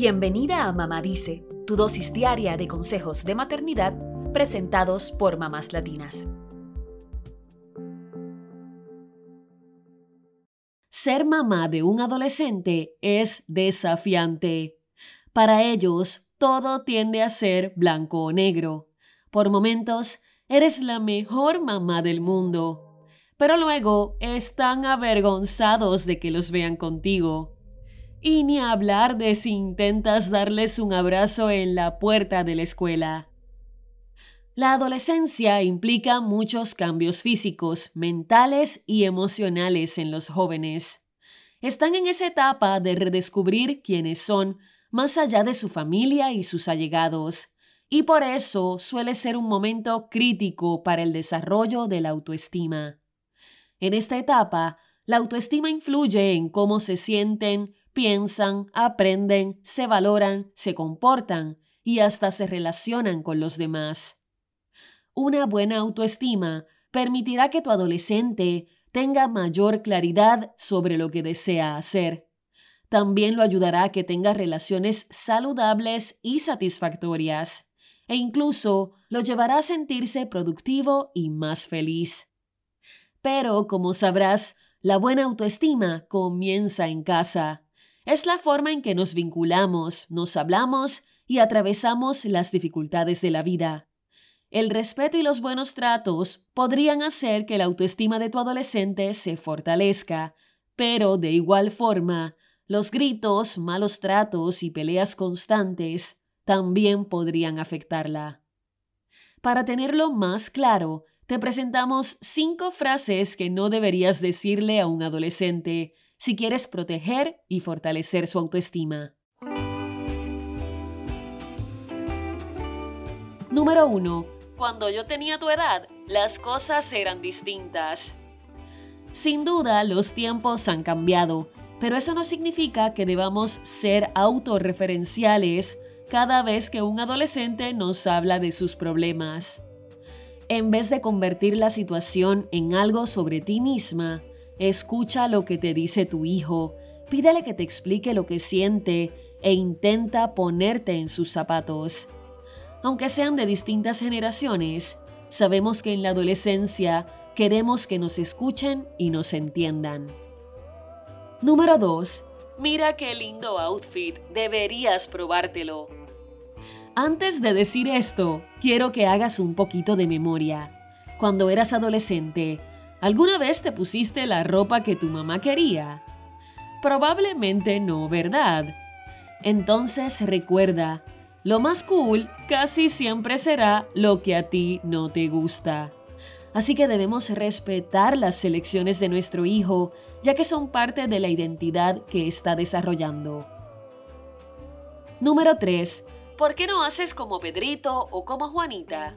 Bienvenida a Mamá Dice, tu dosis diaria de consejos de maternidad presentados por mamás latinas. Ser mamá de un adolescente es desafiante. Para ellos, todo tiende a ser blanco o negro. Por momentos, eres la mejor mamá del mundo. Pero luego están avergonzados de que los vean contigo. Y ni hablar de si intentas darles un abrazo en la puerta de la escuela. La adolescencia implica muchos cambios físicos, mentales y emocionales en los jóvenes. Están en esa etapa de redescubrir quiénes son, más allá de su familia y sus allegados, y por eso suele ser un momento crítico para el desarrollo de la autoestima. En esta etapa, la autoestima influye en cómo se sienten, piensan, aprenden, se valoran, se comportan y hasta se relacionan con los demás. Una buena autoestima permitirá que tu adolescente tenga mayor claridad sobre lo que desea hacer. También lo ayudará a que tenga relaciones saludables y satisfactorias, e incluso lo llevará a sentirse productivo y más feliz. Pero, como sabrás, la buena autoestima comienza en casa. Es la forma en que nos vinculamos, nos hablamos y atravesamos las dificultades de la vida. El respeto y los buenos tratos podrían hacer que la autoestima de tu adolescente se fortalezca, pero de igual forma, los gritos, malos tratos y peleas constantes también podrían afectarla. Para tenerlo más claro, te presentamos cinco frases que no deberías decirle a un adolescente si quieres proteger y fortalecer su autoestima. Número 1 cuando yo tenía tu edad, las cosas eran distintas. Sin duda, los tiempos han cambiado, pero eso no significa que debamos ser autorreferenciales cada vez que un adolescente nos habla de sus problemas. En vez de convertir la situación en algo sobre ti misma, escucha lo que te dice tu hijo, pídele que te explique lo que siente e intenta ponerte en sus zapatos. Aunque sean de distintas generaciones, sabemos que en la adolescencia queremos que nos escuchen y nos entiendan. Número 2. Mira qué lindo outfit, deberías probártelo. Antes de decir esto, quiero que hagas un poquito de memoria. Cuando eras adolescente, ¿alguna vez te pusiste la ropa que tu mamá quería? Probablemente no, ¿verdad? Entonces recuerda, lo más cool casi siempre será lo que a ti no te gusta. Así que debemos respetar las selecciones de nuestro hijo, ya que son parte de la identidad que está desarrollando. Número 3. ¿Por qué no haces como Pedrito o como Juanita?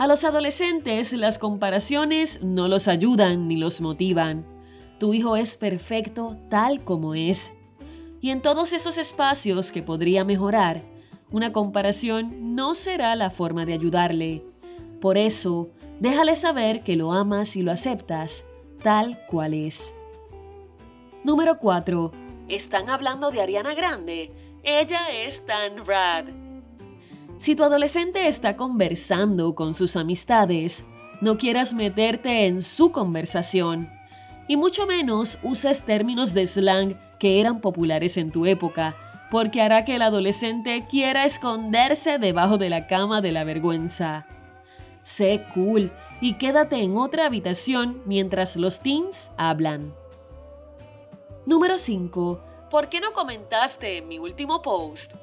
A los adolescentes las comparaciones no los ayudan ni los motivan. Tu hijo es perfecto tal como es. Y en todos esos espacios que podría mejorar, una comparación no será la forma de ayudarle. Por eso, déjale saber que lo amas y lo aceptas, tal cual es. Número 4. ¿Están hablando de Ariana Grande? Ella es tan rad. Si tu adolescente está conversando con sus amistades, no quieras meterte en su conversación. Y mucho menos uses términos de slang que eran populares en tu época porque hará que el adolescente quiera esconderse debajo de la cama de la vergüenza. Sé cool y quédate en otra habitación mientras los teens hablan. Número 5. ¿Por qué no comentaste en mi último post?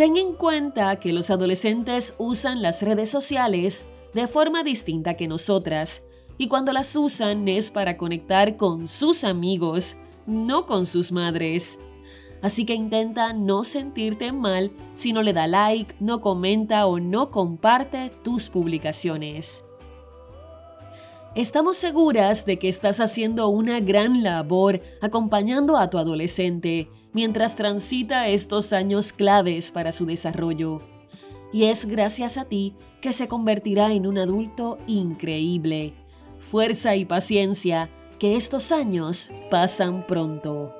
Ten en cuenta que los adolescentes usan las redes sociales de forma distinta que nosotras, y cuando las usan es para conectar con sus amigos, no con sus madres. Así que intenta no sentirte mal si no le da like, no comenta o no comparte tus publicaciones. Estamos seguras de que estás haciendo una gran labor acompañando a tu adolescente mientras transita estos años claves para su desarrollo. Y es gracias a ti que se convertirá en un adulto increíble. Fuerza y paciencia, que estos años pasan pronto.